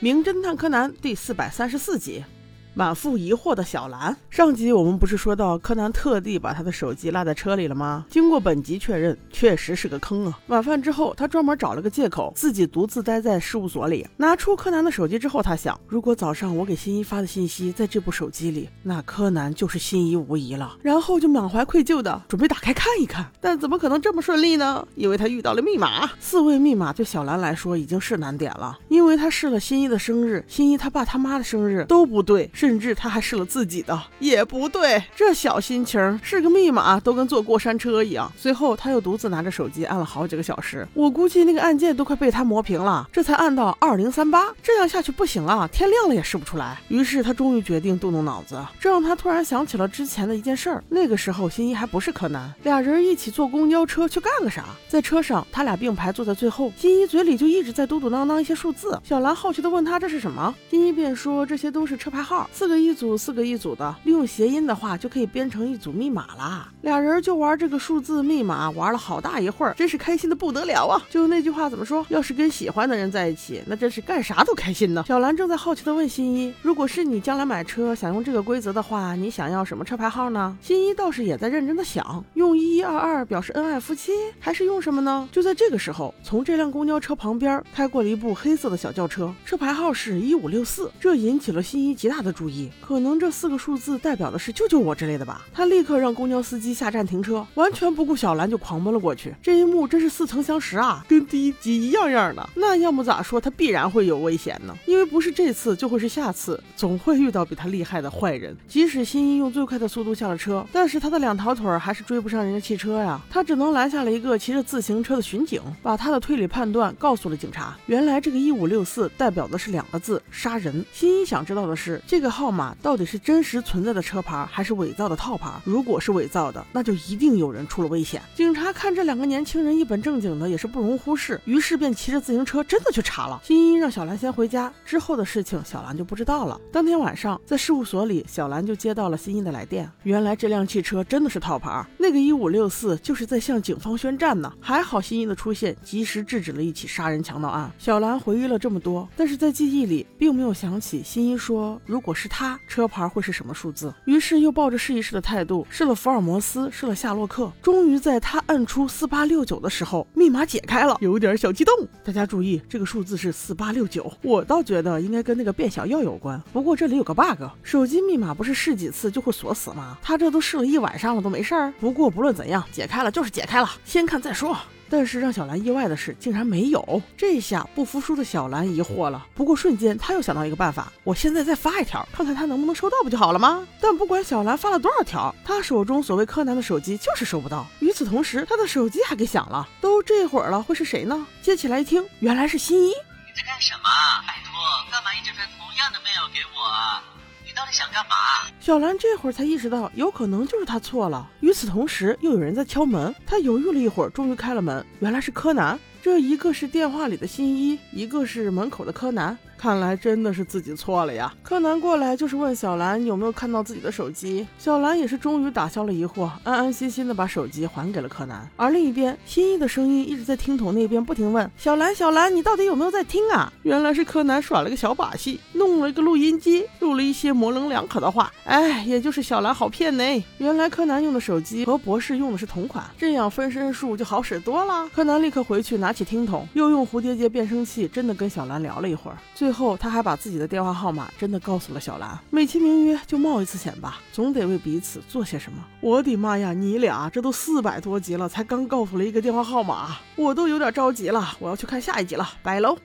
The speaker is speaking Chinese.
名侦探柯南第四百三十四集。满腹疑惑的小兰，上集我们不是说到柯南特地把他的手机落在车里了吗？经过本集确认，确实是个坑啊！晚饭之后，他专门找了个借口，自己独自待在事务所里，拿出柯南的手机之后，他想，如果早上我给新一发的信息在这部手机里，那柯南就是新一无疑了。然后就满怀愧疚的准备打开看一看，但怎么可能这么顺利呢？因为他遇到了密码，四位密码对小兰来说已经是难点了，因为他试了新一的生日、新一他爸他妈的生日都不对。甚至他还试了自己的，也不对。这小心情是个密码，都跟坐过山车一样。随后他又独自拿着手机按了好几个小时，我估计那个按键都快被他磨平了，这才按到二零三八。这样下去不行啊，天亮了也试不出来。于是他终于决定动动脑子，这让他突然想起了之前的一件事儿。那个时候新一还不是柯南，俩人一起坐公交车去干个啥？在车上，他俩并排坐在最后，新一嘴里就一直在嘟嘟囔囔一些数字。小兰好奇的问他这是什么，新一便说这些都是车牌号。四个一组，四个一组的，利用谐音的话就可以编成一组密码啦。俩人就玩这个数字密码，玩了好大一会儿，真是开心的不得了啊！就那句话怎么说？要是跟喜欢的人在一起，那真是干啥都开心呢。小兰正在好奇的问新一，如果是你将来买车想用这个规则的话，你想要什么车牌号呢？新一倒是也在认真的想，用一一二二表示恩爱夫妻，还是用什么呢？就在这个时候，从这辆公交车旁边开过了一部黑色的小轿车，车牌号是一五六四，这引起了新一极大的注意。可能这四个数字代表的是救救我之类的吧？他立刻让公交司机下站停车，完全不顾小兰就狂奔了过去。这一幕真是似曾相识啊，跟第一集一样样的。那要么咋说，他必然会有危险呢？因为不是这次就会是下次，总会遇到比他厉害的坏人。即使新一用最快的速度下了车，但是他的两条腿还是追不上人家汽车呀。他只能拦下了一个骑着自行车的巡警，把他的推理判断告诉了警察。原来这个一五六四代表的是两个字：杀人。新一想知道的是这个号码。到底是真实存在的车牌，还是伪造的套牌？如果是伪造的，那就一定有人出了危险。警察看这两个年轻人一本正经的，也是不容忽视，于是便骑着自行车真的去查了。新一让小兰先回家，之后的事情小兰就不知道了。当天晚上，在事务所里，小兰就接到了新一的来电。原来这辆汽车真的是套牌，那个一五六四就是在向警方宣战呢。还好新一的出现，及时制止了一起杀人强盗案。小兰回忆了这么多，但是在记忆里并没有想起新一说，如果是他。车牌会是什么数字？于是又抱着试一试的态度试了福尔摩斯，试了夏洛克。终于在他按出四八六九的时候，密码解开了，有点小激动。大家注意，这个数字是四八六九。我倒觉得应该跟那个变小药有关。不过这里有个 bug，手机密码不是试几次就会锁死吗？他这都试了一晚上了，都没事儿。不过不论怎样，解开了就是解开了，先看再说。但是让小兰意外的是，竟然没有。这下不服输的小兰疑惑了。不过瞬间，他又想到一个办法：我现在再发一条，看看他能不能收到，不就好了吗？但不管小兰发了多少条，他手中所谓柯南的手机就是收不到。与此同时，他的手机还给响了。都这会儿了，会是谁呢？接起来一听，原来是新一。你在干什么？拜托，干嘛一直发同样的 mail 给我？底想干嘛？小兰这会儿才意识到，有可能就是他错了。与此同时，又有人在敲门。他犹豫了一会儿，终于开了门。原来是柯南。这一个是电话里的新一，一个是门口的柯南。看来真的是自己错了呀！柯南过来就是问小兰有没有看到自己的手机，小兰也是终于打消了疑惑，安安心心的把手机还给了柯南。而另一边，新一的声音一直在听筒那边不停问小兰：“小兰，你到底有没有在听啊？”原来是柯南耍了个小把戏，弄了一个录音机，录了一些模棱两可的话。哎，也就是小兰好骗呢。原来柯南用的手机和博士用的是同款，这样分身术就好使多了。柯南立刻回去拿起听筒，又用蝴蝶结变声器，真的跟小兰聊了一会儿。最后，他还把自己的电话号码真的告诉了小兰。美其名曰就冒一次险吧，总得为彼此做些什么。我的妈呀，你俩这都四百多集了，才刚告诉了一个电话号码，我都有点着急了。我要去看下一集了，拜喽。